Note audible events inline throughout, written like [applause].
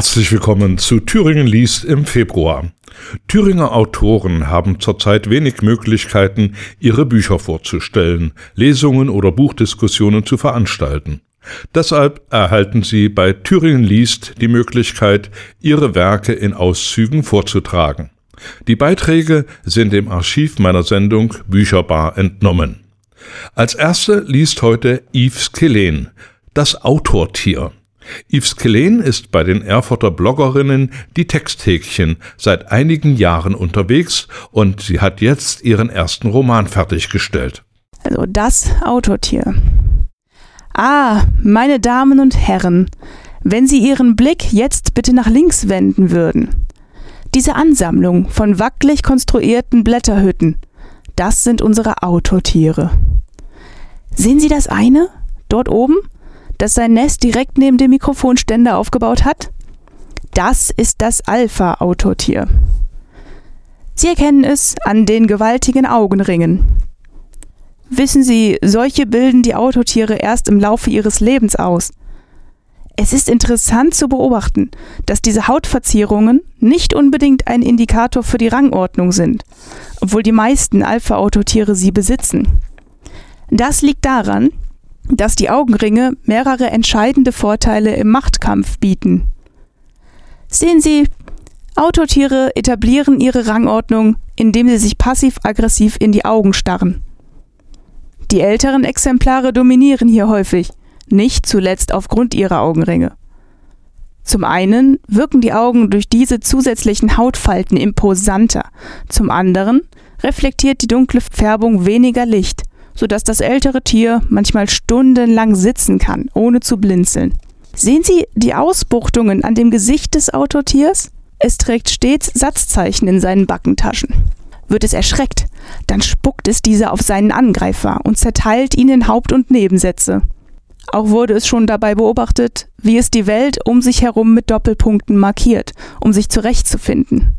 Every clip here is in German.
Herzlich willkommen zu Thüringen liest im Februar. Thüringer Autoren haben zurzeit wenig Möglichkeiten, ihre Bücher vorzustellen, Lesungen oder Buchdiskussionen zu veranstalten. Deshalb erhalten Sie bei Thüringen liest die Möglichkeit, Ihre Werke in Auszügen vorzutragen. Die Beiträge sind dem Archiv meiner Sendung Bücherbar entnommen. Als erste liest heute Yves Kelen, das Autortier. Yves Kelen ist bei den Erfurter Bloggerinnen die Texthäkchen seit einigen Jahren unterwegs und sie hat jetzt ihren ersten Roman fertiggestellt. Also das Autortier. Ah, meine Damen und Herren, wenn Sie Ihren Blick jetzt bitte nach links wenden würden. Diese Ansammlung von wackelig konstruierten Blätterhütten, das sind unsere Autotiere. Sehen Sie das eine? Dort oben? Das sein Nest direkt neben dem Mikrofonständer aufgebaut hat? Das ist das Alpha-Autotier. Sie erkennen es an den gewaltigen Augenringen. Wissen Sie, solche bilden die Autotiere erst im Laufe ihres Lebens aus. Es ist interessant zu beobachten, dass diese Hautverzierungen nicht unbedingt ein Indikator für die Rangordnung sind, obwohl die meisten Alpha-Autotiere sie besitzen. Das liegt daran, dass die Augenringe mehrere entscheidende Vorteile im Machtkampf bieten. Sehen Sie, Autotiere etablieren ihre Rangordnung, indem sie sich passiv-aggressiv in die Augen starren. Die älteren Exemplare dominieren hier häufig, nicht zuletzt aufgrund ihrer Augenringe. Zum einen wirken die Augen durch diese zusätzlichen Hautfalten imposanter, zum anderen reflektiert die dunkle Färbung weniger Licht, sodass das ältere Tier manchmal stundenlang sitzen kann, ohne zu blinzeln. Sehen Sie die Ausbuchtungen an dem Gesicht des Autotiers? Es trägt stets Satzzeichen in seinen Backentaschen. Wird es erschreckt, dann spuckt es diese auf seinen Angreifer und zerteilt ihn in Haupt- und Nebensätze. Auch wurde es schon dabei beobachtet, wie es die Welt um sich herum mit Doppelpunkten markiert, um sich zurechtzufinden.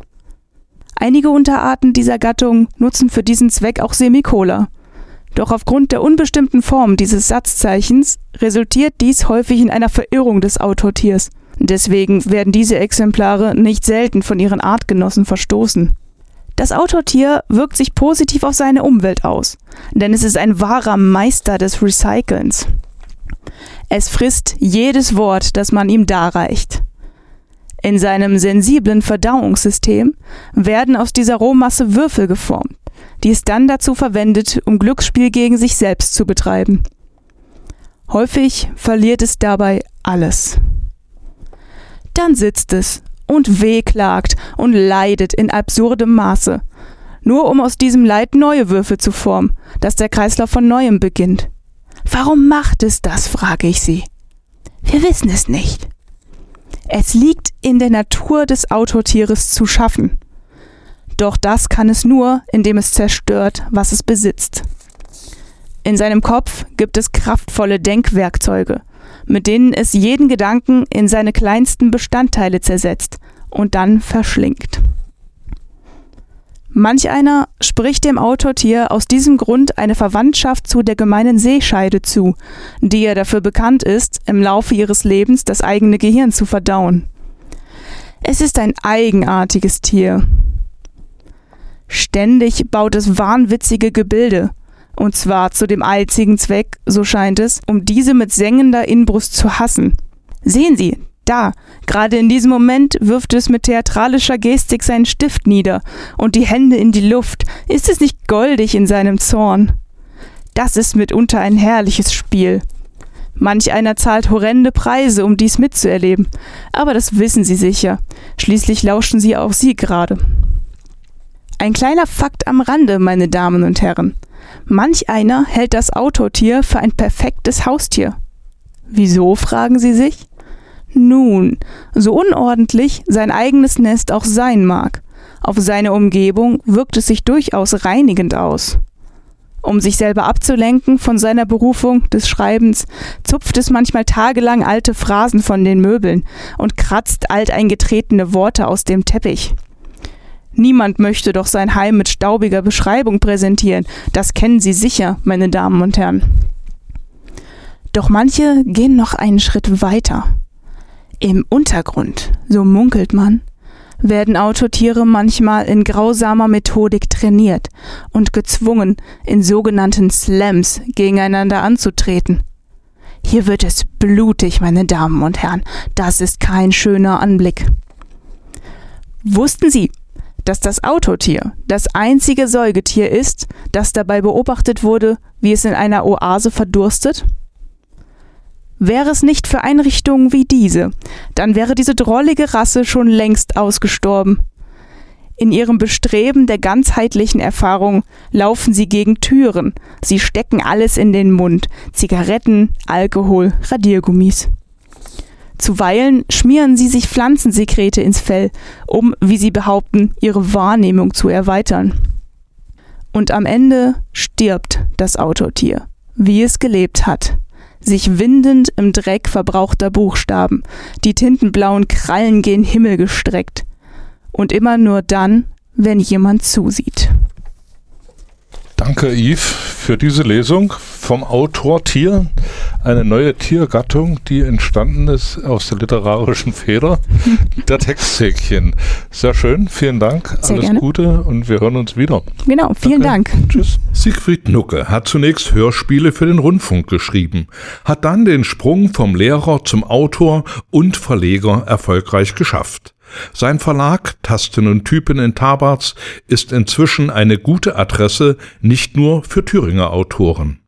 Einige Unterarten dieser Gattung nutzen für diesen Zweck auch Semikola, doch aufgrund der unbestimmten Form dieses Satzzeichens resultiert dies häufig in einer Verirrung des Autortiers. Deswegen werden diese Exemplare nicht selten von ihren Artgenossen verstoßen. Das Autortier wirkt sich positiv auf seine Umwelt aus, denn es ist ein wahrer Meister des Recycelns. Es frisst jedes Wort, das man ihm darreicht. In seinem sensiblen Verdauungssystem werden aus dieser Rohmasse Würfel geformt, die es dann dazu verwendet, um Glücksspiel gegen sich selbst zu betreiben. Häufig verliert es dabei alles. Dann sitzt es und wehklagt und leidet in absurdem Maße, nur um aus diesem Leid neue Würfel zu formen, dass der Kreislauf von neuem beginnt. Warum macht es das, frage ich Sie. Wir wissen es nicht. Es liegt in der Natur des Autotieres zu schaffen. Doch das kann es nur, indem es zerstört, was es besitzt. In seinem Kopf gibt es kraftvolle Denkwerkzeuge, mit denen es jeden Gedanken in seine kleinsten Bestandteile zersetzt und dann verschlingt. Manch einer spricht dem Autortier aus diesem Grund eine Verwandtschaft zu der gemeinen Seescheide zu, die ja dafür bekannt ist, im Laufe ihres Lebens das eigene Gehirn zu verdauen. Es ist ein eigenartiges Tier, Ständig baut es wahnwitzige Gebilde. Und zwar zu dem einzigen Zweck, so scheint es, um diese mit sengender Inbrust zu hassen. Sehen Sie, da, gerade in diesem Moment wirft es mit theatralischer Gestik seinen Stift nieder und die Hände in die Luft. Ist es nicht goldig in seinem Zorn? Das ist mitunter ein herrliches Spiel. Manch einer zahlt horrende Preise, um dies mitzuerleben. Aber das wissen Sie sicher. Schließlich lauschen Sie auch Sie gerade. Ein kleiner Fakt am Rande, meine Damen und Herren. Manch einer hält das Autotier für ein perfektes Haustier. Wieso, fragen Sie sich? Nun, so unordentlich sein eigenes Nest auch sein mag, auf seine Umgebung wirkt es sich durchaus reinigend aus. Um sich selber abzulenken von seiner Berufung des Schreibens, zupft es manchmal tagelang alte Phrasen von den Möbeln und kratzt alteingetretene Worte aus dem Teppich. Niemand möchte doch sein Heim mit staubiger Beschreibung präsentieren. Das kennen Sie sicher, meine Damen und Herren. Doch manche gehen noch einen Schritt weiter. Im Untergrund, so munkelt man, werden Autotiere manchmal in grausamer Methodik trainiert und gezwungen, in sogenannten Slams gegeneinander anzutreten. Hier wird es blutig, meine Damen und Herren. Das ist kein schöner Anblick. Wussten Sie, dass das Autotier das einzige Säugetier ist, das dabei beobachtet wurde, wie es in einer Oase verdurstet? Wäre es nicht für Einrichtungen wie diese, dann wäre diese drollige Rasse schon längst ausgestorben. In ihrem Bestreben der ganzheitlichen Erfahrung laufen sie gegen Türen, sie stecken alles in den Mund Zigaretten, Alkohol, Radiergummis. Zuweilen schmieren sie sich Pflanzensekrete ins Fell, um, wie sie behaupten, ihre Wahrnehmung zu erweitern. Und am Ende stirbt das Autotier, wie es gelebt hat sich windend im Dreck verbrauchter Buchstaben, die tintenblauen Krallen gen Himmel gestreckt. Und immer nur dann, wenn jemand zusieht. Danke, Yves, für diese Lesung vom Autor Tier. Eine neue Tiergattung, die entstanden ist aus der literarischen Feder [laughs] der Texthäkchen. Sehr schön, vielen Dank. Sehr Alles gerne. Gute und wir hören uns wieder. Genau, vielen Danke. Dank. Tschüss. Siegfried Nucke hat zunächst Hörspiele für den Rundfunk geschrieben, hat dann den Sprung vom Lehrer zum Autor und Verleger erfolgreich geschafft. Sein Verlag Tasten und Typen in Tabarz ist inzwischen eine gute Adresse nicht nur für Thüringer Autoren.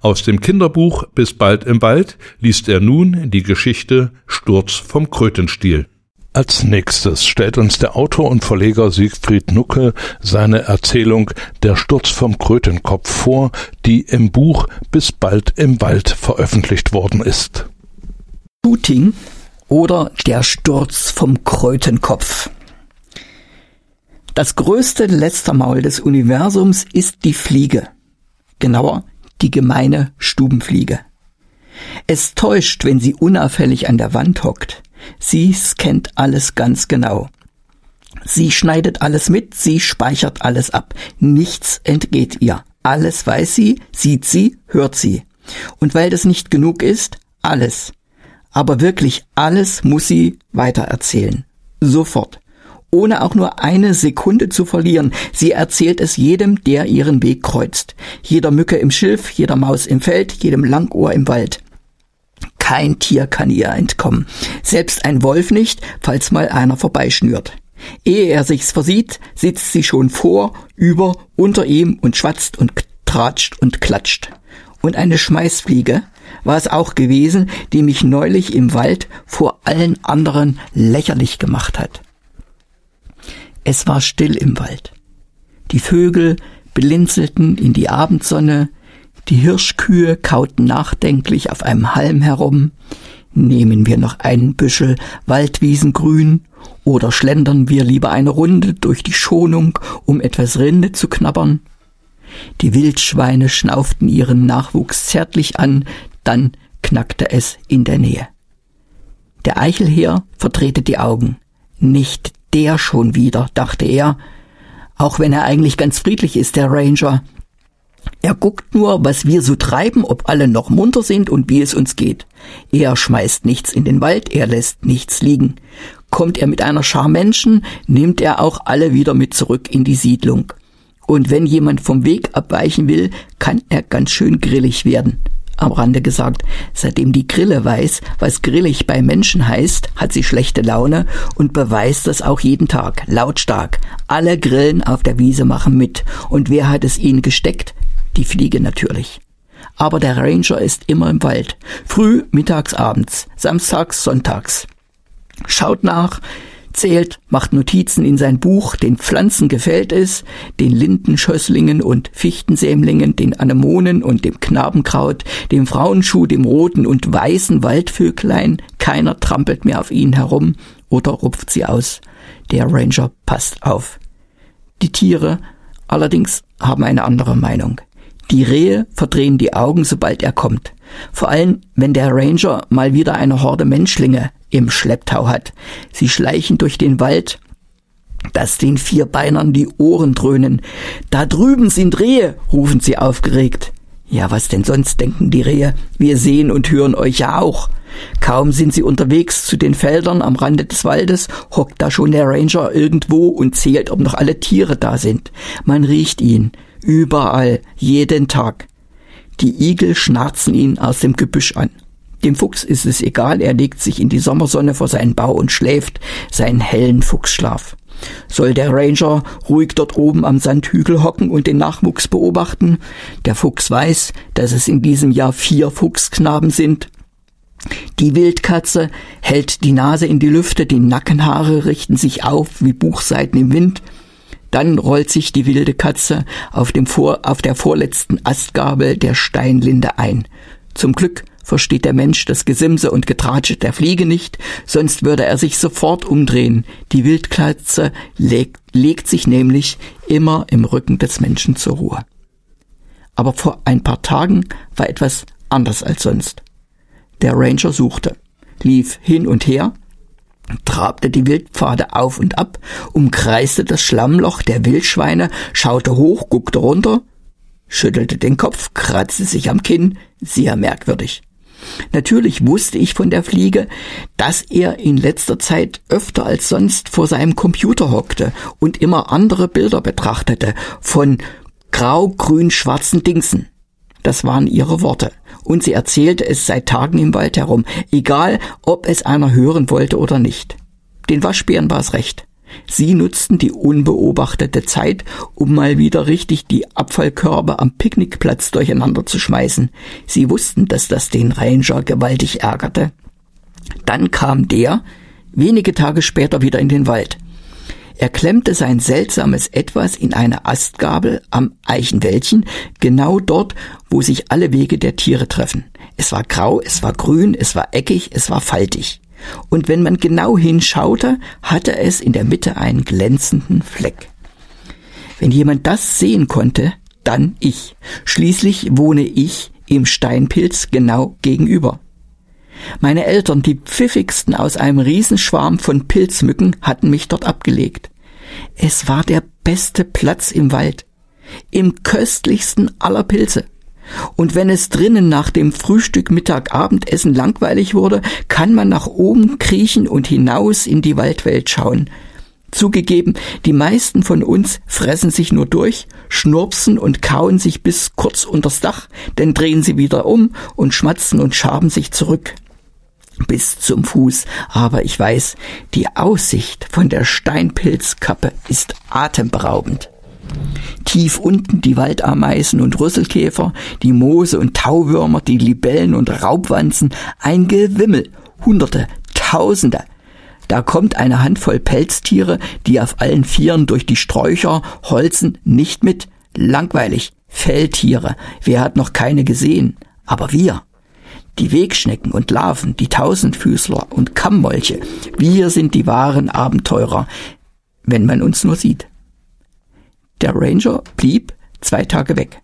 Aus dem Kinderbuch Bis bald im Wald liest er nun die Geschichte Sturz vom Krötenstiel. Als nächstes stellt uns der Autor und Verleger Siegfried Nucke seine Erzählung Der Sturz vom Krötenkopf vor, die im Buch Bis bald im Wald veröffentlicht worden ist. Shooting oder der Sturz vom Krötenkopf. Das größte Lästermaul des Universums ist die Fliege. Genauer, die gemeine Stubenfliege. Es täuscht, wenn sie unauffällig an der Wand hockt. Sie scannt alles ganz genau. Sie schneidet alles mit, sie speichert alles ab. Nichts entgeht ihr. Alles weiß sie, sieht sie, hört sie. Und weil das nicht genug ist, alles. Aber wirklich alles muss sie weitererzählen. Sofort. Ohne auch nur eine Sekunde zu verlieren. Sie erzählt es jedem, der ihren Weg kreuzt. Jeder Mücke im Schilf, jeder Maus im Feld, jedem Langohr im Wald. Kein Tier kann ihr entkommen. Selbst ein Wolf nicht, falls mal einer vorbeischnürt. Ehe er sich's versieht, sitzt sie schon vor, über, unter ihm und schwatzt und tratscht und klatscht. Und eine Schmeißfliege war es auch gewesen, die mich neulich im Wald vor allen anderen lächerlich gemacht hat. Es war still im Wald. Die Vögel blinzelten in die Abendsonne, die Hirschkühe kauten nachdenklich auf einem Halm herum. Nehmen wir noch einen Büschel Waldwiesengrün oder schlendern wir lieber eine Runde durch die Schonung, um etwas Rinde zu knabbern? Die Wildschweine schnauften ihren Nachwuchs zärtlich an, dann knackte es in der Nähe. Der Eichelheer verdrehte die Augen. Nicht der schon wieder, dachte er, auch wenn er eigentlich ganz friedlich ist, der Ranger. Er guckt nur, was wir so treiben, ob alle noch munter sind und wie es uns geht. Er schmeißt nichts in den Wald, er lässt nichts liegen. Kommt er mit einer Schar Menschen, nimmt er auch alle wieder mit zurück in die Siedlung. Und wenn jemand vom Weg abweichen will, kann er ganz schön grillig werden. Am Rande gesagt, seitdem die Grille weiß, was grillig bei Menschen heißt, hat sie schlechte Laune und beweist das auch jeden Tag, lautstark. Alle Grillen auf der Wiese machen mit. Und wer hat es ihnen gesteckt? Die Fliege natürlich. Aber der Ranger ist immer im Wald. Früh, mittags, abends, samstags, sonntags. Schaut nach, zählt, macht Notizen in sein Buch, den Pflanzen gefällt es, den Lindenschösslingen und Fichtensämlingen, den Anemonen und dem Knabenkraut, dem Frauenschuh, dem roten und weißen Waldvöglein, keiner trampelt mehr auf ihnen herum oder rupft sie aus. Der Ranger passt auf. Die Tiere allerdings haben eine andere Meinung. Die Rehe verdrehen die Augen, sobald er kommt. Vor allem, wenn der Ranger mal wieder eine Horde Menschlinge im Schlepptau hat. Sie schleichen durch den Wald, dass den Vierbeinern die Ohren dröhnen. Da drüben sind Rehe, rufen sie aufgeregt. Ja, was denn sonst, denken die Rehe. Wir sehen und hören euch ja auch. Kaum sind sie unterwegs zu den Feldern am Rande des Waldes, hockt da schon der Ranger irgendwo und zählt, ob noch alle Tiere da sind. Man riecht ihn. Überall. Jeden Tag. Die Igel schnarzen ihn aus dem Gebüsch an. Dem Fuchs ist es egal, er legt sich in die Sommersonne vor seinen Bau und schläft seinen hellen Fuchsschlaf. Soll der Ranger ruhig dort oben am Sandhügel hocken und den Nachwuchs beobachten? Der Fuchs weiß, dass es in diesem Jahr vier Fuchsknaben sind. Die Wildkatze hält die Nase in die Lüfte, die Nackenhaare richten sich auf wie Buchseiten im Wind. Dann rollt sich die wilde Katze auf, dem Vor auf der vorletzten Astgabel der Steinlinde ein. Zum Glück versteht der Mensch das Gesimse und Getratsche der Fliege nicht, sonst würde er sich sofort umdrehen. Die Wildkatze legt, legt sich nämlich immer im Rücken des Menschen zur Ruhe. Aber vor ein paar Tagen war etwas anders als sonst. Der Ranger suchte, lief hin und her, trabte die Wildpfade auf und ab, umkreiste das Schlammloch der Wildschweine, schaute hoch, guckte runter, schüttelte den Kopf, kratzte sich am Kinn, sehr merkwürdig. Natürlich wusste ich von der Fliege, dass er in letzter Zeit öfter als sonst vor seinem Computer hockte und immer andere Bilder betrachtete von grau-grün-schwarzen Dingsen. Das waren ihre Worte. Und sie erzählte es seit Tagen im Wald herum, egal ob es einer hören wollte oder nicht. Den Waschbären war es recht. Sie nutzten die unbeobachtete Zeit, um mal wieder richtig die Abfallkörbe am Picknickplatz durcheinander zu schmeißen. Sie wussten, dass das den Ranger gewaltig ärgerte. Dann kam der, wenige Tage später wieder in den Wald. Er klemmte sein seltsames Etwas in eine Astgabel am Eichenwäldchen, genau dort, wo sich alle Wege der Tiere treffen. Es war grau, es war grün, es war eckig, es war faltig und wenn man genau hinschaute, hatte es in der Mitte einen glänzenden Fleck. Wenn jemand das sehen konnte, dann ich. Schließlich wohne ich im Steinpilz genau gegenüber. Meine Eltern, die pfiffigsten aus einem Riesenschwarm von Pilzmücken, hatten mich dort abgelegt. Es war der beste Platz im Wald, im köstlichsten aller Pilze. Und wenn es drinnen nach dem Frühstück, Mittag, Abendessen langweilig wurde, kann man nach oben kriechen und hinaus in die Waldwelt schauen. Zugegeben, die meisten von uns fressen sich nur durch, schnurpsen und kauen sich bis kurz unters Dach, dann drehen sie wieder um und schmatzen und schaben sich zurück bis zum Fuß, aber ich weiß, die Aussicht von der Steinpilzkappe ist atemberaubend. Tief unten die Waldameisen und Rüsselkäfer, die Moose und Tauwürmer, die Libellen und Raubwanzen, ein Gewimmel, Hunderte, Tausende. Da kommt eine Handvoll Pelztiere, die auf allen Vieren durch die Sträucher holzen, nicht mit. Langweilig. Felltiere. Wer hat noch keine gesehen? Aber wir. Die Wegschnecken und Larven, die Tausendfüßler und Kammmolche. Wir sind die wahren Abenteurer, wenn man uns nur sieht. Der Ranger blieb zwei Tage weg.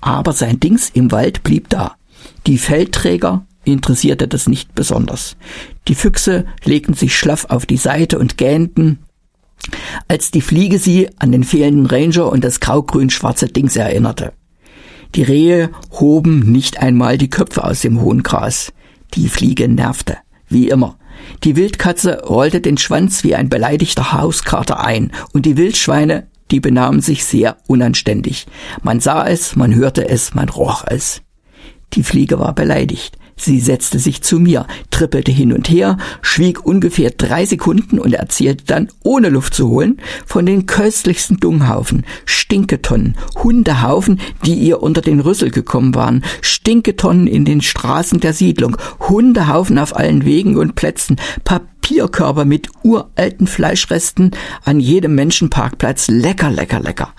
Aber sein Dings im Wald blieb da. Die Feldträger interessierte das nicht besonders. Die Füchse legten sich schlaff auf die Seite und gähnten, als die Fliege sie an den fehlenden Ranger und das grau-grün-schwarze Dings erinnerte. Die Rehe hoben nicht einmal die Köpfe aus dem hohen Gras. Die Fliege nervte, wie immer. Die Wildkatze rollte den Schwanz wie ein beleidigter Hauskater ein und die Wildschweine die benahmen sich sehr unanständig. Man sah es, man hörte es, man roch es. Die Fliege war beleidigt. Sie setzte sich zu mir, trippelte hin und her, schwieg ungefähr drei Sekunden und erzählte dann, ohne Luft zu holen, von den köstlichsten Dunghaufen, Stinketonnen, Hundehaufen, die ihr unter den Rüssel gekommen waren, Stinketonnen in den Straßen der Siedlung, Hundehaufen auf allen Wegen und Plätzen, Papierkörper mit uralten Fleischresten an jedem Menschenparkplatz, lecker, lecker, lecker.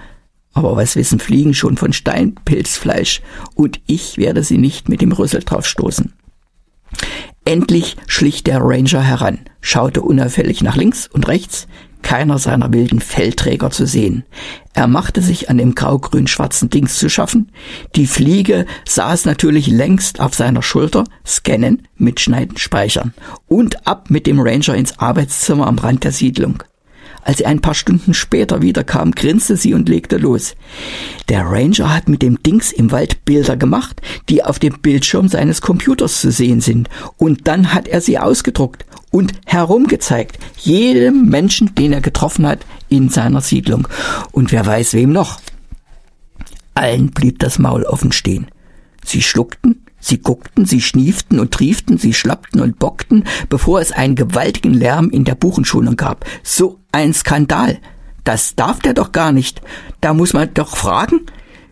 Aber was wissen Fliegen schon von Steinpilzfleisch? Und ich werde sie nicht mit dem Rüssel drauf stoßen. Endlich schlich der Ranger heran, schaute unauffällig nach links und rechts, keiner seiner wilden Fellträger zu sehen. Er machte sich an dem grau-grün-schwarzen Dings zu schaffen. Die Fliege saß natürlich längst auf seiner Schulter, scannen, mitschneiden, speichern und ab mit dem Ranger ins Arbeitszimmer am Rand der Siedlung. Als sie ein paar Stunden später wiederkam, grinste sie und legte los. Der Ranger hat mit dem Dings im Wald Bilder gemacht, die auf dem Bildschirm seines Computers zu sehen sind. Und dann hat er sie ausgedruckt und herumgezeigt. Jedem Menschen, den er getroffen hat in seiner Siedlung. Und wer weiß wem noch. Allen blieb das Maul offen stehen. Sie schluckten, Sie guckten, sie schnieften und trieften, sie schlappten und bockten, bevor es einen gewaltigen Lärm in der Buchenschulung gab. So ein Skandal. Das darf der doch gar nicht. Da muss man doch fragen.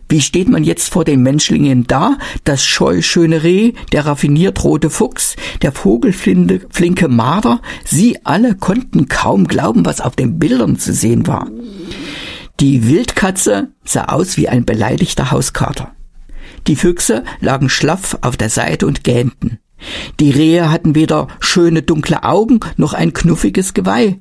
Wie steht man jetzt vor den Menschlingen da? Das scheu schöne Reh, der raffiniert rote Fuchs, der vogelflinke Marder. Sie alle konnten kaum glauben, was auf den Bildern zu sehen war. Die Wildkatze sah aus wie ein beleidigter Hauskater. Die Füchse lagen schlaff auf der Seite und gähnten. Die Rehe hatten weder schöne dunkle Augen noch ein knuffiges Geweih.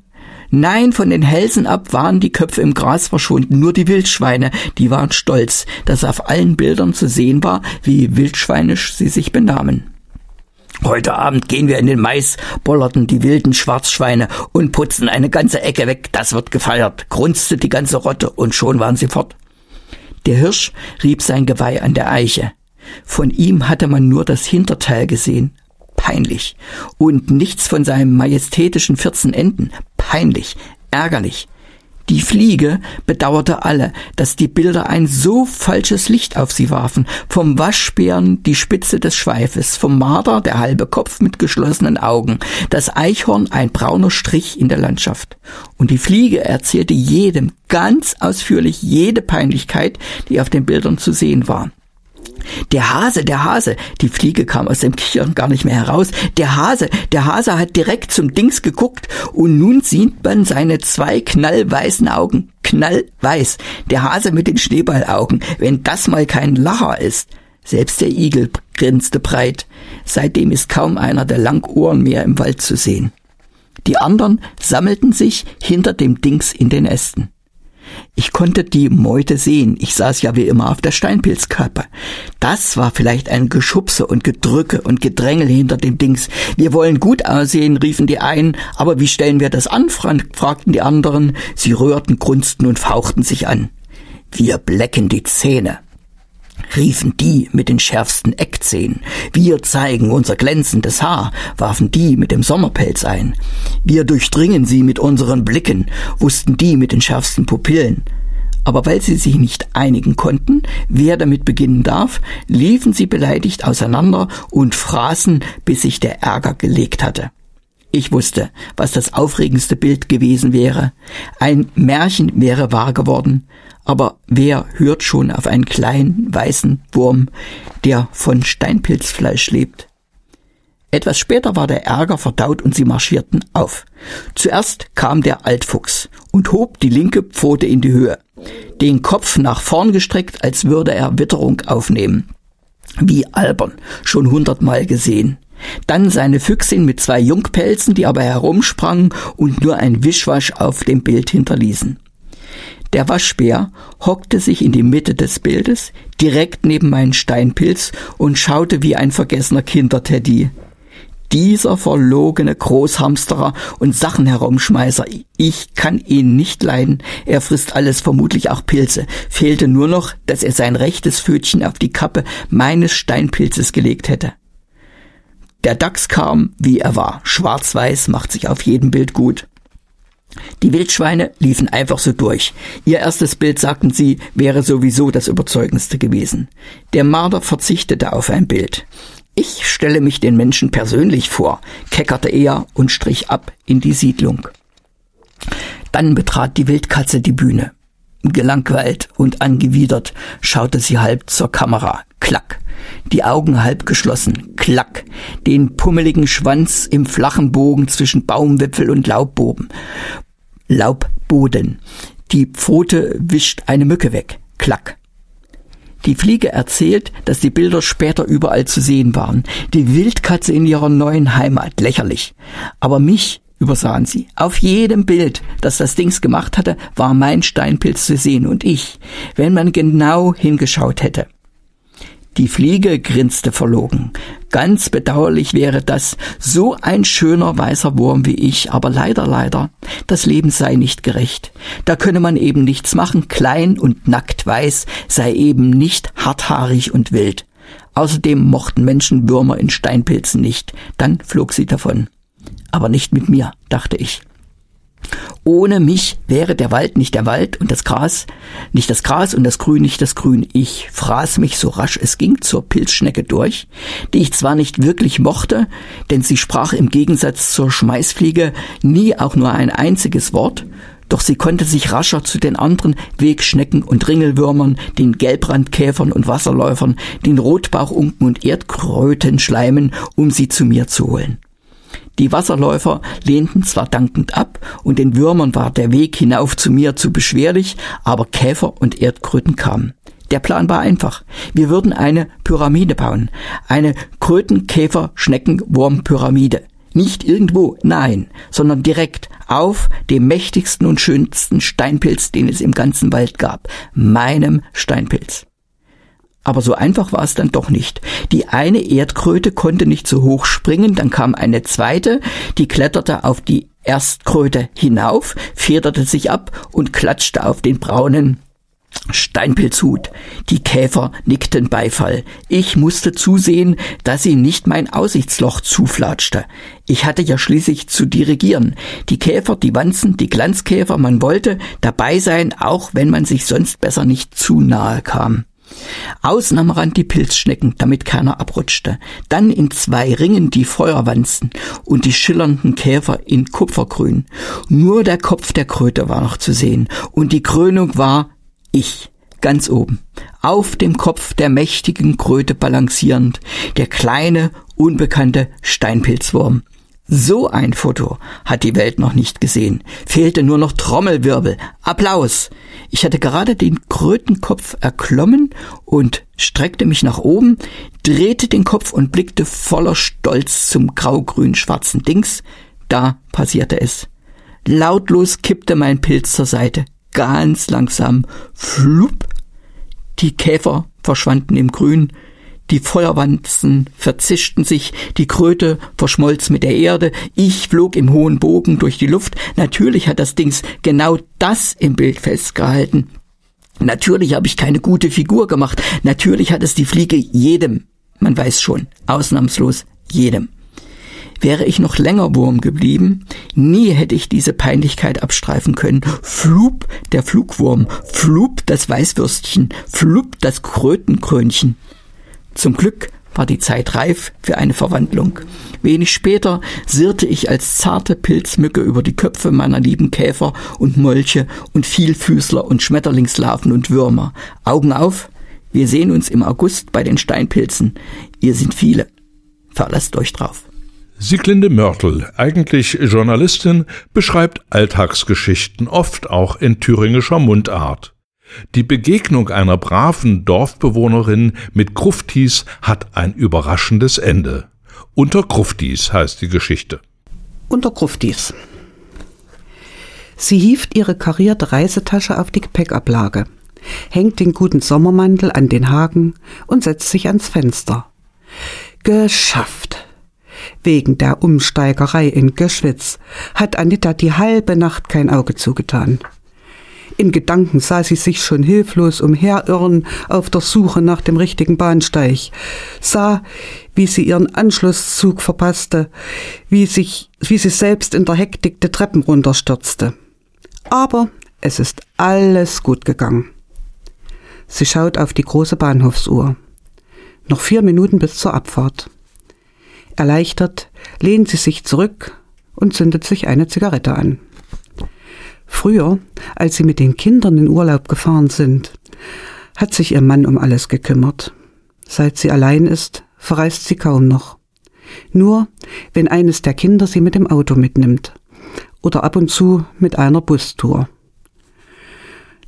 Nein, von den Hälsen ab waren die Köpfe im Gras verschwunden, nur die Wildschweine, die waren stolz, dass auf allen Bildern zu sehen war, wie wildschweinisch sie sich benahmen. Heute Abend gehen wir in den Mais, bollerten die wilden Schwarzschweine und putzen eine ganze Ecke weg, das wird gefeiert, grunzte die ganze Rotte und schon waren sie fort. Der Hirsch rieb sein Geweih an der Eiche. Von ihm hatte man nur das Hinterteil gesehen. Peinlich. Und nichts von seinem majestätischen vierzehn Enden. Peinlich. Ärgerlich. Die Fliege bedauerte alle, dass die Bilder ein so falsches Licht auf sie warfen. Vom Waschbären die Spitze des Schweifes, vom Marder der halbe Kopf mit geschlossenen Augen, das Eichhorn ein brauner Strich in der Landschaft. Und die Fliege erzählte jedem ganz ausführlich jede Peinlichkeit, die auf den Bildern zu sehen war. Der Hase, der Hase, die Fliege kam aus dem Kichern gar nicht mehr heraus. Der Hase, der Hase hat direkt zum Dings geguckt und nun sieht man seine zwei knallweißen Augen. Knallweiß. Der Hase mit den Schneeballaugen. Wenn das mal kein Lacher ist. Selbst der Igel grinste breit. Seitdem ist kaum einer der Langohren mehr im Wald zu sehen. Die anderen sammelten sich hinter dem Dings in den Ästen. Ich konnte die Meute sehen. Ich saß ja wie immer auf der Steinpilzkappe. Das war vielleicht ein Geschubse und Gedrücke und Gedrängel hinter dem Dings. Wir wollen gut aussehen, riefen die einen, aber wie stellen wir das an, fragten die anderen. Sie rührten, grunzten und fauchten sich an. Wir blecken die Zähne riefen die mit den schärfsten Eckzähnen. Wir zeigen unser glänzendes Haar, warfen die mit dem Sommerpelz ein. Wir durchdringen sie mit unseren Blicken, wussten die mit den schärfsten Pupillen. Aber weil sie sich nicht einigen konnten, wer damit beginnen darf, liefen sie beleidigt auseinander und fraßen, bis sich der Ärger gelegt hatte. Ich wusste, was das aufregendste Bild gewesen wäre. Ein Märchen wäre wahr geworden, aber wer hört schon auf einen kleinen weißen Wurm, der von Steinpilzfleisch lebt? Etwas später war der Ärger verdaut und sie marschierten auf. Zuerst kam der Altfuchs und hob die linke Pfote in die Höhe, den Kopf nach vorn gestreckt, als würde er Witterung aufnehmen. Wie albern, schon hundertmal gesehen. Dann seine Füchsin mit zwei Jungpelzen, die aber herumsprangen und nur ein Wischwasch auf dem Bild hinterließen. Der Waschbär hockte sich in die Mitte des Bildes, direkt neben meinen Steinpilz und schaute wie ein vergessener Kinderteddy. Dieser verlogene Großhamsterer und Sachenherumschmeißer, ich kann ihn nicht leiden. Er frisst alles, vermutlich auch Pilze. Fehlte nur noch, dass er sein rechtes Pfötchen auf die Kappe meines Steinpilzes gelegt hätte. Der Dachs kam, wie er war. Schwarz-Weiß macht sich auf jedem Bild gut. Die Wildschweine liefen einfach so durch. Ihr erstes Bild, sagten sie, wäre sowieso das überzeugendste gewesen. Der Marder verzichtete auf ein Bild. Ich stelle mich den Menschen persönlich vor, keckerte er und strich ab in die Siedlung. Dann betrat die Wildkatze die Bühne. Gelangweilt und angewidert schaute sie halb zur Kamera. Klack. Die Augen halb geschlossen. Klack. Den pummeligen Schwanz im flachen Bogen zwischen Baumwipfel und Laubboden. Laubboden. Die Pfote wischt eine Mücke weg. Klack. Die Fliege erzählt, dass die Bilder später überall zu sehen waren. Die Wildkatze in ihrer neuen Heimat. Lächerlich. Aber mich übersahen sie. Auf jedem Bild, das das Dings gemacht hatte, war mein Steinpilz zu sehen und ich, wenn man genau hingeschaut hätte. Die Fliege grinste verlogen. Ganz bedauerlich wäre das, so ein schöner weißer Wurm wie ich, aber leider, leider, das Leben sei nicht gerecht. Da könne man eben nichts machen, klein und nackt weiß sei eben nicht harthaarig und wild. Außerdem mochten Menschen Würmer in Steinpilzen nicht. Dann flog sie davon. Aber nicht mit mir, dachte ich. Ohne mich wäre der Wald nicht der Wald und das Gras nicht das Gras und das Grün nicht das Grün. Ich fraß mich so rasch es ging zur Pilzschnecke durch, die ich zwar nicht wirklich mochte, denn sie sprach im Gegensatz zur Schmeißfliege nie auch nur ein einziges Wort, doch sie konnte sich rascher zu den anderen Wegschnecken und Ringelwürmern, den Gelbrandkäfern und Wasserläufern, den Rotbauchunken und Erdkröten schleimen, um sie zu mir zu holen. Die Wasserläufer lehnten zwar dankend ab und den Würmern war der Weg hinauf zu mir zu beschwerlich, aber Käfer und Erdkröten kamen. Der Plan war einfach. Wir würden eine Pyramide bauen. Eine Kröten-Käfer-Schnecken-Wurm-Pyramide. Nicht irgendwo, nein, sondern direkt auf dem mächtigsten und schönsten Steinpilz, den es im ganzen Wald gab. Meinem Steinpilz. Aber so einfach war es dann doch nicht. Die eine Erdkröte konnte nicht so hoch springen, dann kam eine zweite, die kletterte auf die Erstkröte hinauf, federte sich ab und klatschte auf den braunen Steinpilzhut. Die Käfer nickten Beifall. Ich musste zusehen, dass sie nicht mein Aussichtsloch zuflatschte. Ich hatte ja schließlich zu dirigieren. Die Käfer, die Wanzen, die Glanzkäfer, man wollte dabei sein, auch wenn man sich sonst besser nicht zu nahe kam. Außen am Rand die Pilzschnecken, damit keiner abrutschte. Dann in zwei Ringen die Feuerwanzen und die schillernden Käfer in Kupfergrün. Nur der Kopf der Kröte war noch zu sehen und die Krönung war ich. Ganz oben, auf dem Kopf der mächtigen Kröte balancierend, der kleine, unbekannte Steinpilzwurm. So ein Foto hat die Welt noch nicht gesehen. Fehlte nur noch Trommelwirbel. Applaus. Ich hatte gerade den Krötenkopf erklommen und streckte mich nach oben, drehte den Kopf und blickte voller Stolz zum grau-grün-schwarzen Dings. Da passierte es. Lautlos kippte mein Pilz zur Seite. Ganz langsam. Flupp. Die Käfer verschwanden im Grün. Die Feuerwanzen verzischten sich, die Kröte verschmolz mit der Erde, ich flog im hohen Bogen durch die Luft. Natürlich hat das Dings genau das im Bild festgehalten. Natürlich habe ich keine gute Figur gemacht. Natürlich hat es die Fliege jedem, man weiß schon, ausnahmslos jedem. Wäre ich noch länger Wurm geblieben, nie hätte ich diese Peinlichkeit abstreifen können. Flup, der Flugwurm, flup, das Weißwürstchen, flup, das Krötenkrönchen. Zum Glück war die Zeit reif für eine Verwandlung. Wenig später sirrte ich als zarte Pilzmücke über die Köpfe meiner lieben Käfer und Molche und Vielfüßler und Schmetterlingslarven und Würmer. Augen auf, wir sehen uns im August bei den Steinpilzen. Ihr sind viele. Verlasst euch drauf. Sieglinde Mörtel, eigentlich Journalistin, beschreibt Alltagsgeschichten, oft auch in thüringischer Mundart. Die Begegnung einer braven Dorfbewohnerin mit Kruftis hat ein überraschendes Ende. Unter Kruftis heißt die Geschichte. Unter Kruftis. Sie hieft ihre karierte Reisetasche auf die Gepäckablage, hängt den guten Sommermantel an den Haken und setzt sich ans Fenster. Geschafft. Wegen der Umsteigerei in Göschwitz hat Anita die halbe Nacht kein Auge zugetan. In Gedanken sah sie sich schon hilflos umherirren auf der Suche nach dem richtigen Bahnsteig, sah, wie sie ihren Anschlusszug verpasste, wie, sich, wie sie selbst in der Hektik die Treppen runterstürzte. Aber es ist alles gut gegangen. Sie schaut auf die große Bahnhofsuhr. Noch vier Minuten bis zur Abfahrt. Erleichtert lehnt sie sich zurück und zündet sich eine Zigarette an. Früher, als sie mit den Kindern in Urlaub gefahren sind, hat sich ihr Mann um alles gekümmert. Seit sie allein ist, verreist sie kaum noch. Nur, wenn eines der Kinder sie mit dem Auto mitnimmt oder ab und zu mit einer Bustour.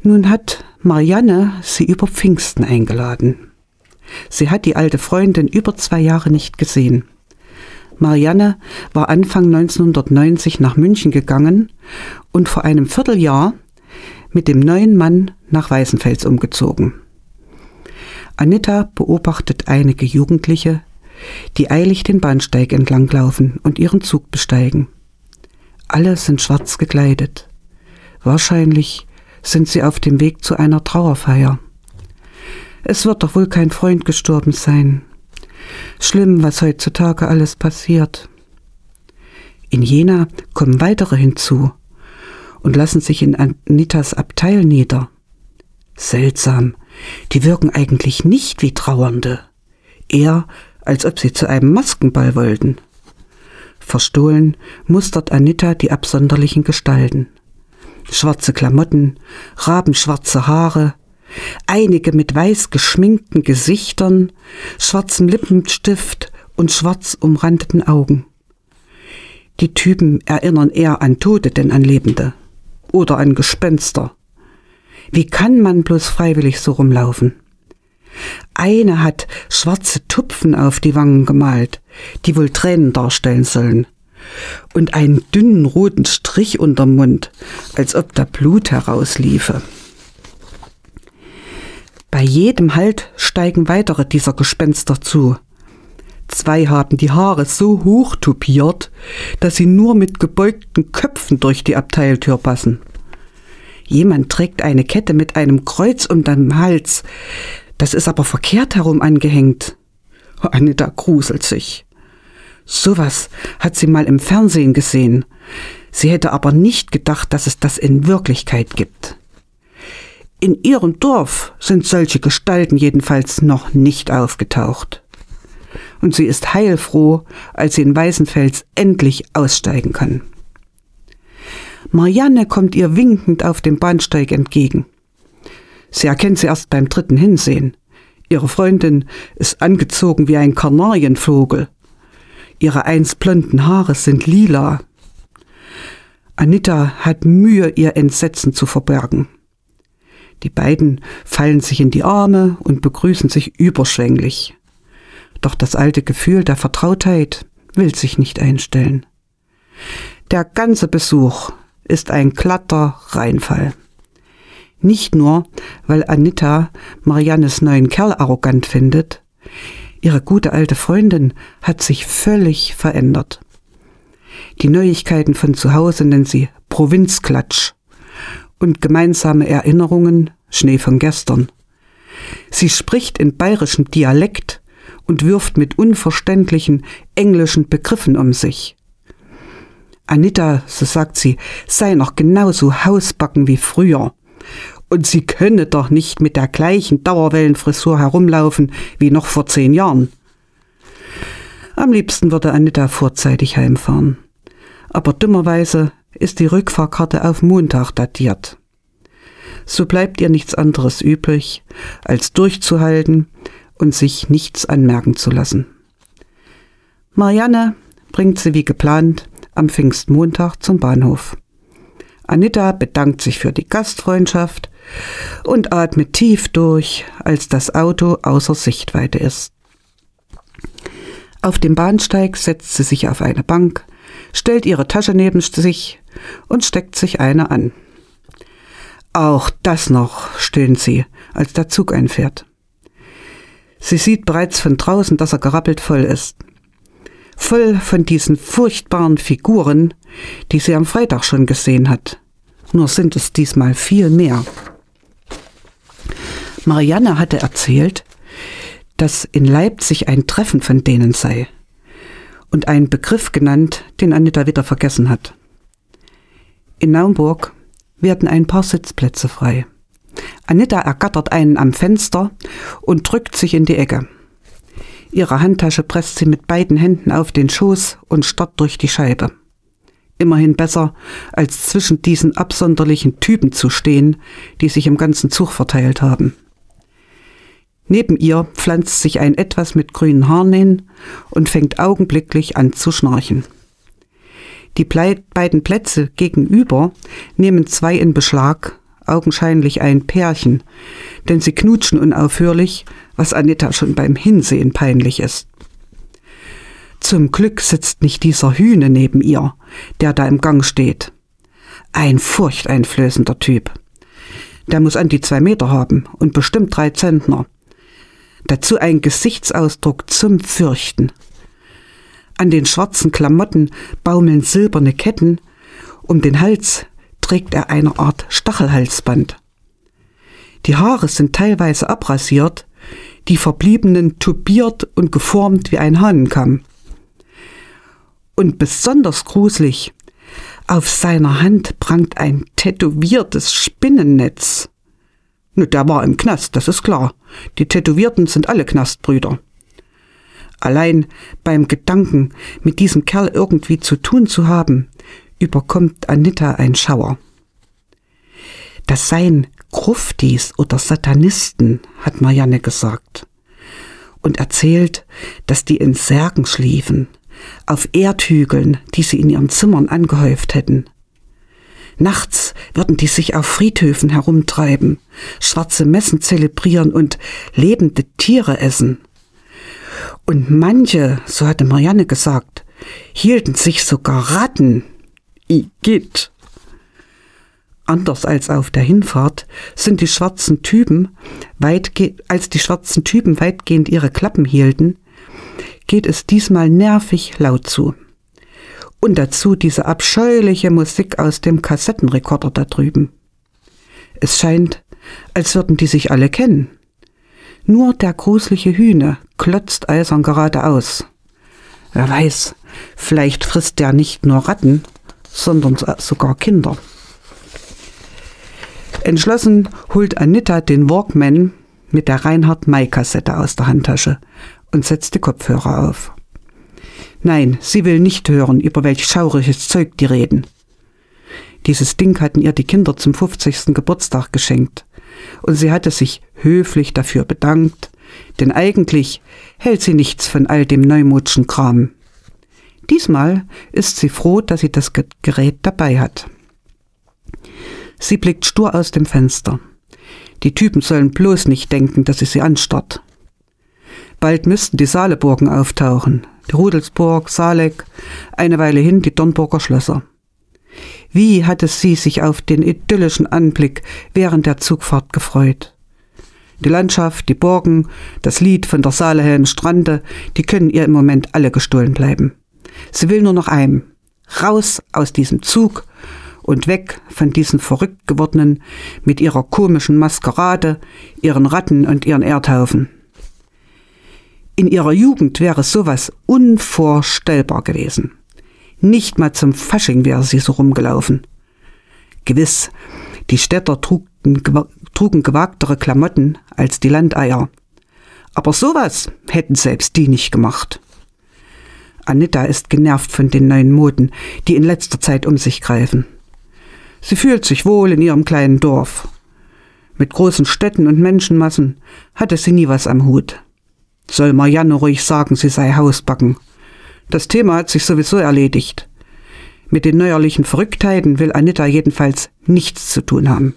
Nun hat Marianne sie über Pfingsten eingeladen. Sie hat die alte Freundin über zwei Jahre nicht gesehen. Marianne war Anfang 1990 nach München gegangen und vor einem Vierteljahr mit dem neuen Mann nach Weißenfels umgezogen. Anita beobachtet einige Jugendliche, die eilig den Bahnsteig entlanglaufen und ihren Zug besteigen. Alle sind schwarz gekleidet. Wahrscheinlich sind sie auf dem Weg zu einer Trauerfeier. Es wird doch wohl kein Freund gestorben sein. Schlimm, was heutzutage alles passiert. In Jena kommen weitere hinzu und lassen sich in Anitas Abteil nieder. Seltsam, die wirken eigentlich nicht wie Trauernde, eher als ob sie zu einem Maskenball wollten. Verstohlen mustert Anita die absonderlichen Gestalten. Schwarze Klamotten, rabenschwarze Haare, einige mit weiß geschminkten Gesichtern, schwarzem Lippenstift und schwarz umrandeten Augen. Die Typen erinnern eher an Tote denn an Lebende oder an Gespenster. Wie kann man bloß freiwillig so rumlaufen? Eine hat schwarze Tupfen auf die Wangen gemalt, die wohl Tränen darstellen sollen, und einen dünnen roten Strich unterm Mund, als ob da Blut herausliefe. Bei jedem Halt steigen weitere dieser Gespenster zu. Zwei haben die Haare so hoch tupiert, dass sie nur mit gebeugten Köpfen durch die Abteiltür passen. Jemand trägt eine Kette mit einem Kreuz um den Hals, das ist aber verkehrt herum angehängt. Anita gruselt sich. Sowas hat sie mal im Fernsehen gesehen. Sie hätte aber nicht gedacht, dass es das in Wirklichkeit gibt. In ihrem Dorf sind solche Gestalten jedenfalls noch nicht aufgetaucht. Und sie ist heilfroh, als sie in Weißenfels endlich aussteigen kann. Marianne kommt ihr winkend auf dem Bahnsteig entgegen. Sie erkennt sie erst beim dritten Hinsehen. Ihre Freundin ist angezogen wie ein Kanarienvogel. Ihre einst blonden Haare sind lila. Anita hat Mühe, ihr Entsetzen zu verbergen. Die beiden fallen sich in die Arme und begrüßen sich überschwänglich. Doch das alte Gefühl der Vertrautheit will sich nicht einstellen. Der ganze Besuch ist ein glatter Reinfall. Nicht nur, weil Anita Mariannes neuen Kerl arrogant findet, ihre gute alte Freundin hat sich völlig verändert. Die Neuigkeiten von zu Hause nennen sie Provinzklatsch und gemeinsame Erinnerungen Schnee von gestern. Sie spricht in bayerischem Dialekt und wirft mit unverständlichen englischen Begriffen um sich. Anita, so sagt sie, sei noch genauso hausbacken wie früher und sie könne doch nicht mit der gleichen Dauerwellenfrisur herumlaufen wie noch vor zehn Jahren. Am liebsten würde Anita vorzeitig heimfahren. Aber dummerweise ist die Rückfahrkarte auf Montag datiert. So bleibt ihr nichts anderes übrig, als durchzuhalten und sich nichts anmerken zu lassen. Marianne bringt sie wie geplant am Pfingstmontag zum Bahnhof. Anita bedankt sich für die Gastfreundschaft und atmet tief durch, als das Auto außer Sichtweite ist. Auf dem Bahnsteig setzt sie sich auf eine Bank, stellt ihre Tasche neben sich und steckt sich eine an. Auch das noch, stöhnt sie, als der Zug einfährt. Sie sieht bereits von draußen, dass er gerappelt voll ist. Voll von diesen furchtbaren Figuren, die sie am Freitag schon gesehen hat. Nur sind es diesmal viel mehr. Marianne hatte erzählt, dass in Leipzig ein Treffen von denen sei und einen Begriff genannt, den Anita wieder vergessen hat. In Naumburg werden ein paar Sitzplätze frei. Anita ergattert einen am Fenster und drückt sich in die Ecke. Ihre Handtasche presst sie mit beiden Händen auf den Schoß und starrt durch die Scheibe. Immerhin besser, als zwischen diesen absonderlichen Typen zu stehen, die sich im ganzen Zug verteilt haben. Neben ihr pflanzt sich ein etwas mit grünen Haaren hin und fängt augenblicklich an zu schnarchen. Die beiden Plätze gegenüber nehmen zwei in Beschlag, augenscheinlich ein Pärchen, denn sie knutschen unaufhörlich, was Anita schon beim Hinsehen peinlich ist. Zum Glück sitzt nicht dieser Hühne neben ihr, der da im Gang steht. Ein furchteinflößender Typ. Der muss an die zwei Meter haben und bestimmt drei Zentner. Dazu ein Gesichtsausdruck zum Fürchten. An den schwarzen Klamotten baumeln silberne Ketten, um den Hals trägt er eine Art Stachelhalsband. Die Haare sind teilweise abrasiert, die verbliebenen tubiert und geformt wie ein Hahnenkamm. Und besonders gruselig, auf seiner Hand prangt ein tätowiertes Spinnennetz. Nur der war im Knast, das ist klar. Die Tätowierten sind alle Knastbrüder. Allein beim Gedanken, mit diesem Kerl irgendwie zu tun zu haben, überkommt Anita ein Schauer. Das seien Gruftis oder Satanisten, hat Marianne gesagt. Und erzählt, dass die in Särgen schliefen, auf Erdhügeln, die sie in ihren Zimmern angehäuft hätten. Nachts würden die sich auf Friedhöfen herumtreiben, schwarze Messen zelebrieren und lebende Tiere essen. Und manche, so hatte Marianne gesagt, hielten sich sogar Ratten. Igitt. Anders als auf der Hinfahrt sind die schwarzen Typen, als die schwarzen Typen weitgehend ihre Klappen hielten, geht es diesmal nervig laut zu. Und dazu diese abscheuliche Musik aus dem Kassettenrekorder da drüben. Es scheint, als würden die sich alle kennen. Nur der gruselige Hühne klotzt eisern geradeaus. Wer weiß, vielleicht frisst der nicht nur Ratten, sondern sogar Kinder. Entschlossen holt Anita den Walkman mit der Reinhard-May-Kassette aus der Handtasche und setzt die Kopfhörer auf. Nein, sie will nicht hören, über welch schauriges Zeug die reden. Dieses Ding hatten ihr die Kinder zum 50. Geburtstag geschenkt, und sie hatte sich höflich dafür bedankt, denn eigentlich hält sie nichts von all dem neumodischen Kram. Diesmal ist sie froh, dass sie das Gerät dabei hat. Sie blickt stur aus dem Fenster. Die Typen sollen bloß nicht denken, dass sie sie anstarrt. Bald müssten die Saaleburgen auftauchen. Die Rudelsburg, Saaleck, eine Weile hin die Dornburger Schlösser. Wie hatte sie sich auf den idyllischen Anblick während der Zugfahrt gefreut. Die Landschaft, die Burgen, das Lied von der Saalehellen Strande, die können ihr im Moment alle gestohlen bleiben. Sie will nur noch einem. Raus aus diesem Zug und weg von diesen verrückt gewordenen mit ihrer komischen Maskerade, ihren Ratten und ihren Erdhaufen. In ihrer Jugend wäre sowas unvorstellbar gewesen. Nicht mal zum Fasching wäre sie so rumgelaufen. Gewiss, die Städter trugen, trugen gewagtere Klamotten als die Landeier. Aber sowas hätten selbst die nicht gemacht. Anita ist genervt von den neuen Moden, die in letzter Zeit um sich greifen. Sie fühlt sich wohl in ihrem kleinen Dorf. Mit großen Städten und Menschenmassen hatte sie nie was am Hut. Soll Marianne ruhig sagen, sie sei Hausbacken. Das Thema hat sich sowieso erledigt. Mit den neuerlichen Verrücktheiten will Anita jedenfalls nichts zu tun haben.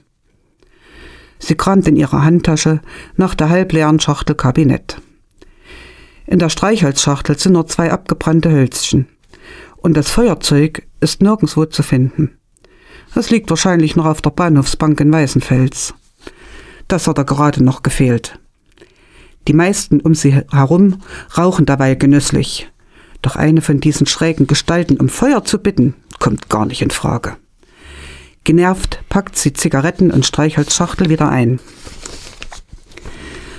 Sie kramt in ihrer Handtasche nach der halbleeren Schachtel Kabinett. In der Streichholzschachtel sind nur zwei abgebrannte Hölzchen. Und das Feuerzeug ist nirgendwo zu finden. Es liegt wahrscheinlich noch auf der Bahnhofsbank in Weißenfels. Das hat er gerade noch gefehlt. Die meisten um sie herum rauchen dabei genüsslich. Doch eine von diesen schrägen Gestalten um Feuer zu bitten, kommt gar nicht in Frage. Genervt packt sie Zigaretten und Streichholzschachtel wieder ein.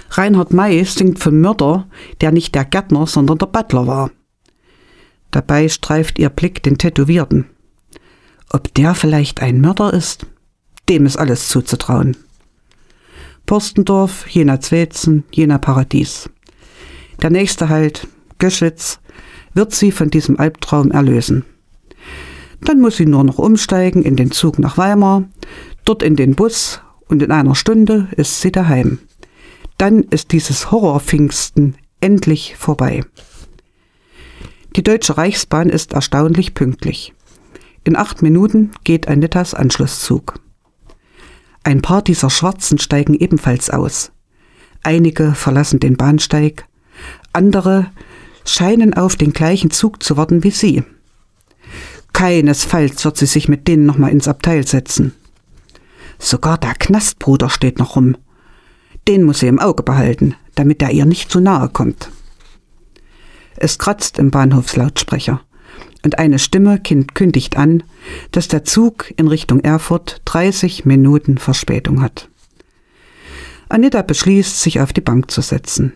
Reinhard May singt vom Mörder, der nicht der Gärtner, sondern der Butler war. Dabei streift ihr Blick den Tätowierten. Ob der vielleicht ein Mörder ist? Dem ist alles zuzutrauen. Porstendorf, Jena Zwetzen, Jena Paradies. Der nächste Halt, Göschwitz, wird sie von diesem Albtraum erlösen. Dann muss sie nur noch umsteigen in den Zug nach Weimar, dort in den Bus und in einer Stunde ist sie daheim. Dann ist dieses Horrorpfingsten endlich vorbei. Die Deutsche Reichsbahn ist erstaunlich pünktlich. In acht Minuten geht Anitas Anschlusszug. Ein paar dieser Schwarzen steigen ebenfalls aus. Einige verlassen den Bahnsteig, andere scheinen auf den gleichen Zug zu warten wie sie. Keinesfalls wird sie sich mit denen nochmal ins Abteil setzen. Sogar der Knastbruder steht noch rum. Den muss sie im Auge behalten. damit er ihr nicht zu nahe kommt. Es kratzt im Bahnhofslautsprecher und eine Stimme kündigt an, dass der Zug in Richtung Erfurt 30 Minuten Verspätung hat. Anita beschließt, sich auf die Bank zu setzen.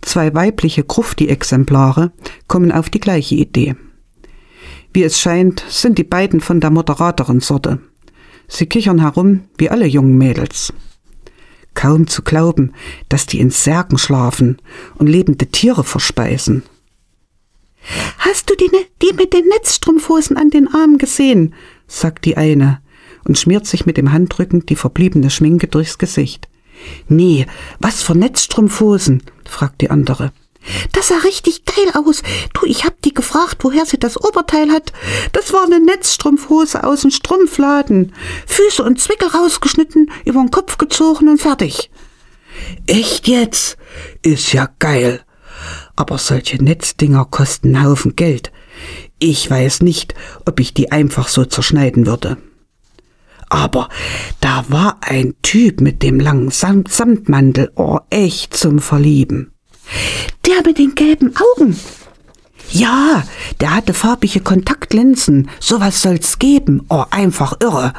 Zwei weibliche Grufti-Exemplare kommen auf die gleiche Idee. Wie es scheint, sind die beiden von der moderateren Sorte. Sie kichern herum wie alle jungen Mädels. Kaum zu glauben, dass die in Särgen schlafen und lebende Tiere verspeisen. Hast du die, ne-, die mit den Netzstrumpfhosen an den Armen gesehen? sagt die eine und schmiert sich mit dem Handrücken die verbliebene Schminke durchs Gesicht. Nee, was für Netzstrumpfhosen? fragt die andere. Das sah richtig geil aus. Du, ich hab die gefragt, woher sie das Oberteil hat. Das war eine Netzstrumpfhose aus dem Strumpfladen. Füße und Zwickel rausgeschnitten, über den Kopf gezogen und fertig. Echt jetzt? Ist ja geil. Aber solche Netzdinger kosten einen Haufen Geld. Ich weiß nicht, ob ich die einfach so zerschneiden würde. Aber da war ein Typ mit dem langen Samtmantel, oh, echt zum Verlieben. Der mit den gelben Augen. Ja, der hatte farbige Kontaktlinsen. Sowas soll's geben. Oh, einfach irre.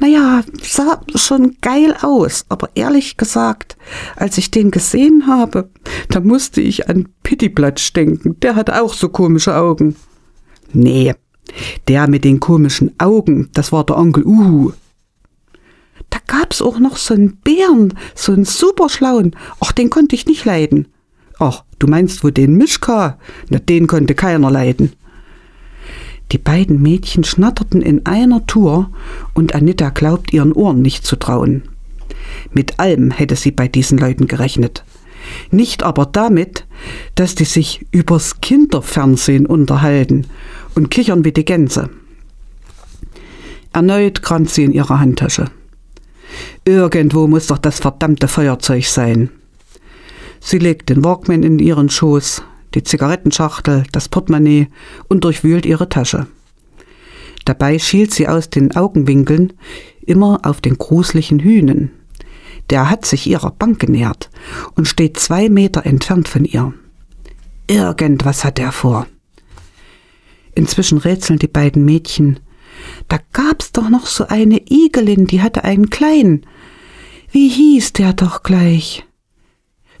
Naja, sah schon geil aus, aber ehrlich gesagt, als ich den gesehen habe, da musste ich an Pittiplatsch denken. Der hat auch so komische Augen. Nee, der mit den komischen Augen, das war der Onkel Uhu. Da gab's auch noch so einen Bären, so einen superschlauen. Ach, den konnte ich nicht leiden. Ach, du meinst wohl den Mischka? Na, den konnte keiner leiden. Die beiden Mädchen schnatterten in einer Tour und Anita glaubt ihren Ohren nicht zu trauen. Mit allem hätte sie bei diesen Leuten gerechnet. Nicht aber damit, dass die sich übers Kinderfernsehen unterhalten und kichern wie die Gänse. Erneut kramt sie in ihrer Handtasche. Irgendwo muss doch das verdammte Feuerzeug sein. Sie legt den Walkman in ihren Schoß, die Zigarettenschachtel, das Portemonnaie und durchwühlt ihre Tasche. Dabei schielt sie aus den Augenwinkeln immer auf den gruseligen Hühnen. Der hat sich ihrer Bank genähert und steht zwei Meter entfernt von ihr. Irgendwas hat er vor. Inzwischen rätseln die beiden Mädchen, da gab's doch noch so eine Igelin, die hatte einen kleinen. Wie hieß der doch gleich?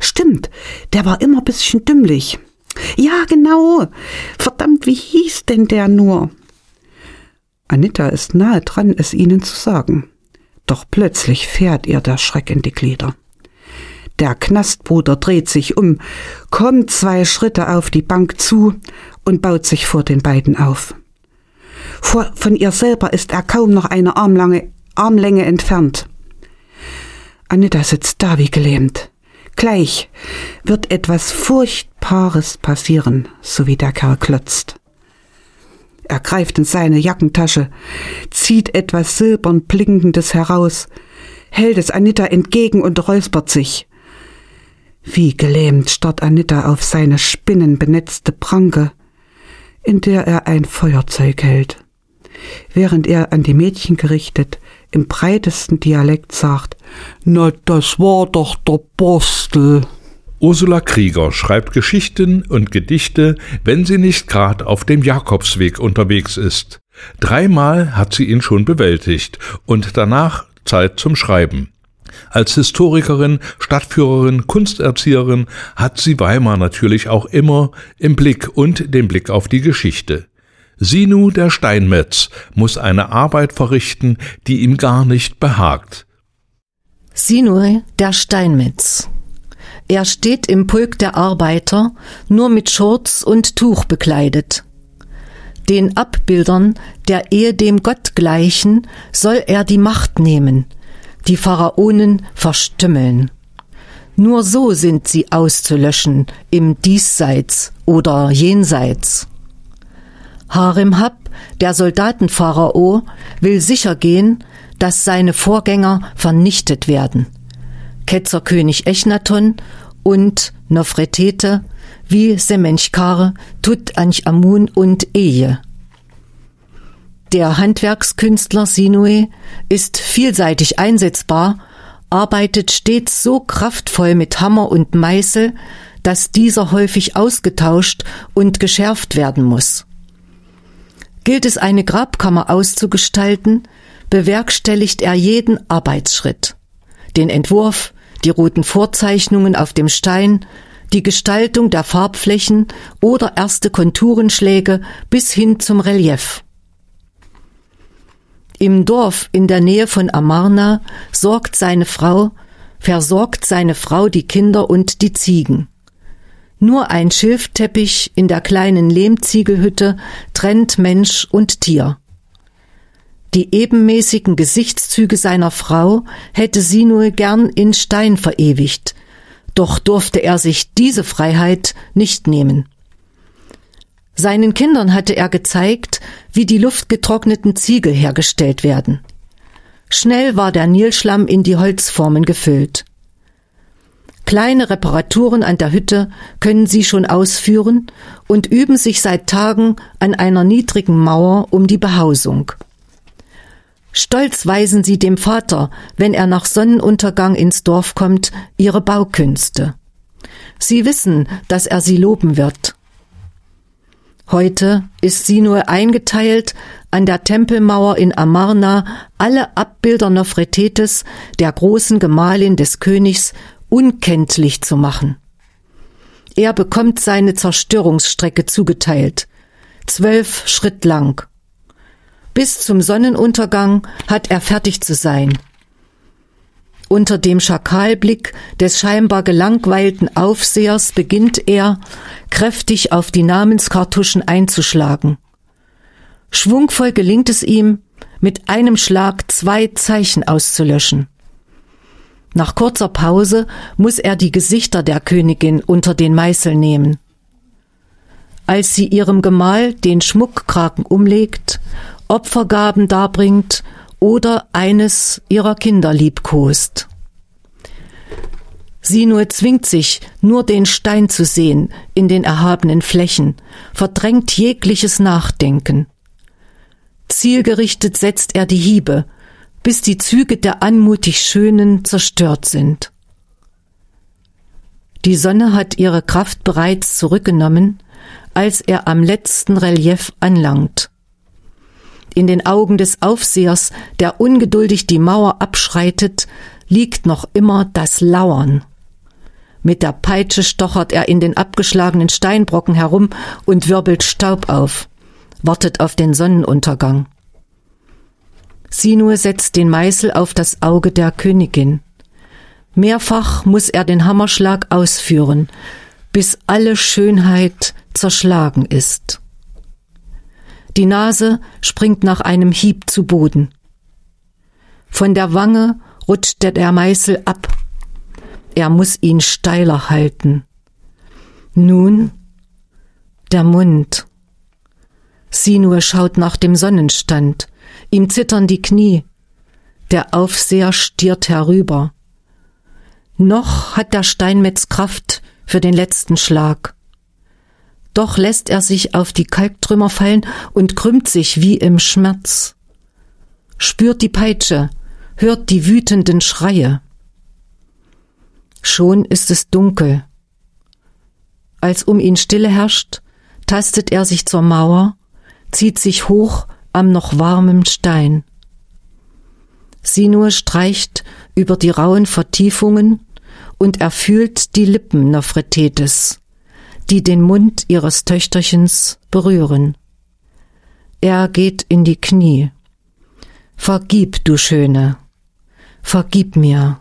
Stimmt, der war immer bisschen dümmlich. Ja, genau. Verdammt, wie hieß denn der nur? Anita ist nahe dran, es ihnen zu sagen. Doch plötzlich fährt ihr der Schreck in die Glieder. Der Knastbruder dreht sich um, kommt zwei Schritte auf die Bank zu und baut sich vor den beiden auf. Von ihr selber ist er kaum noch eine Armlange, Armlänge entfernt. Anita sitzt da wie gelähmt. Gleich wird etwas Furchtbares passieren, so wie der Kerl klotzt. Er greift in seine Jackentasche, zieht etwas silbern blinkendes heraus, hält es Anita entgegen und räuspert sich. Wie gelähmt starrt Anita auf seine spinnenbenetzte Pranke, in der er ein Feuerzeug hält während er an die Mädchen gerichtet im breitesten Dialekt sagt, na, das war doch der Borstel. Ursula Krieger schreibt Geschichten und Gedichte, wenn sie nicht gerade auf dem Jakobsweg unterwegs ist. Dreimal hat sie ihn schon bewältigt und danach Zeit zum Schreiben. Als Historikerin, Stadtführerin, Kunsterzieherin hat sie Weimar natürlich auch immer im Blick und den Blick auf die Geschichte. Sinu der Steinmetz muss eine Arbeit verrichten, die ihm gar nicht behagt. Sinu der Steinmetz. Er steht im Pulk der Arbeiter, nur mit Schurz und Tuch bekleidet. Den Abbildern der ehedem Gott gleichen soll er die Macht nehmen, die Pharaonen verstümmeln. Nur so sind sie auszulöschen im Diesseits oder Jenseits. Harem Hab, der Soldatenpharao, will sicher gehen, dass seine Vorgänger vernichtet werden. Ketzerkönig Echnaton und Nofretete wie Semenchkar, Tutanchamun und Eje. Der Handwerkskünstler Sinue ist vielseitig einsetzbar, arbeitet stets so kraftvoll mit Hammer und Meißel, dass dieser häufig ausgetauscht und geschärft werden muss. Gilt es eine Grabkammer auszugestalten, bewerkstelligt er jeden Arbeitsschritt. Den Entwurf, die roten Vorzeichnungen auf dem Stein, die Gestaltung der Farbflächen oder erste Konturenschläge bis hin zum Relief. Im Dorf in der Nähe von Amarna sorgt seine Frau, versorgt seine Frau die Kinder und die Ziegen. Nur ein Schilfteppich in der kleinen Lehmziegelhütte trennt Mensch und Tier. Die ebenmäßigen Gesichtszüge seiner Frau hätte sie nur gern in Stein verewigt, doch durfte er sich diese Freiheit nicht nehmen. Seinen Kindern hatte er gezeigt, wie die luftgetrockneten Ziegel hergestellt werden. Schnell war der Nilschlamm in die Holzformen gefüllt. Kleine Reparaturen an der Hütte können sie schon ausführen und üben sich seit Tagen an einer niedrigen Mauer um die Behausung. Stolz weisen sie dem Vater, wenn er nach Sonnenuntergang ins Dorf kommt, ihre Baukünste. Sie wissen, dass er sie loben wird. Heute ist sie nur eingeteilt, an der Tempelmauer in Amarna alle Abbilder Nofretetes, der großen Gemahlin des Königs, unkenntlich zu machen. Er bekommt seine Zerstörungsstrecke zugeteilt, zwölf Schritt lang. Bis zum Sonnenuntergang hat er fertig zu sein. Unter dem Schakalblick des scheinbar gelangweilten Aufsehers beginnt er, kräftig auf die Namenskartuschen einzuschlagen. Schwungvoll gelingt es ihm, mit einem Schlag zwei Zeichen auszulöschen. Nach kurzer Pause muss er die Gesichter der Königin unter den Meißel nehmen. Als sie ihrem Gemahl den Schmuckkraken umlegt, Opfergaben darbringt oder eines ihrer Kinder liebkost. Sie nur zwingt sich, nur den Stein zu sehen in den erhabenen Flächen, verdrängt jegliches Nachdenken. Zielgerichtet setzt er die Hiebe, bis die Züge der anmutig Schönen zerstört sind. Die Sonne hat ihre Kraft bereits zurückgenommen, als er am letzten Relief anlangt. In den Augen des Aufsehers, der ungeduldig die Mauer abschreitet, liegt noch immer das Lauern. Mit der Peitsche stochert er in den abgeschlagenen Steinbrocken herum und wirbelt Staub auf, wartet auf den Sonnenuntergang. Sinue setzt den Meißel auf das Auge der Königin. Mehrfach muss er den Hammerschlag ausführen, bis alle Schönheit zerschlagen ist. Die Nase springt nach einem Hieb zu Boden. Von der Wange rutscht der Meißel ab er muss ihn steiler halten. Nun der Mund. Sinur schaut nach dem Sonnenstand. Ihm zittern die Knie. Der Aufseher stiert herüber. Noch hat der Steinmetz Kraft für den letzten Schlag. Doch lässt er sich auf die Kalktrümmer fallen und krümmt sich wie im Schmerz. Spürt die Peitsche, hört die wütenden Schreie. Schon ist es dunkel. Als um ihn Stille herrscht, tastet er sich zur Mauer, zieht sich hoch am noch warmen Stein. Sie nur streicht über die rauen Vertiefungen und er fühlt die Lippen Nofretetes, die den Mund ihres Töchterchens berühren. Er geht in die Knie. Vergib, du Schöne, vergib mir,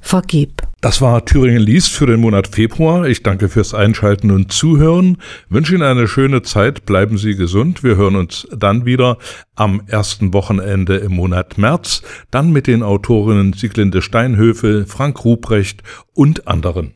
vergib. Das war Thüringen liest für den Monat Februar. Ich danke fürs Einschalten und Zuhören. Wünsche Ihnen eine schöne Zeit. Bleiben Sie gesund. Wir hören uns dann wieder am ersten Wochenende im Monat März. Dann mit den Autorinnen Sieglinde Steinhöfe, Frank Ruprecht und anderen.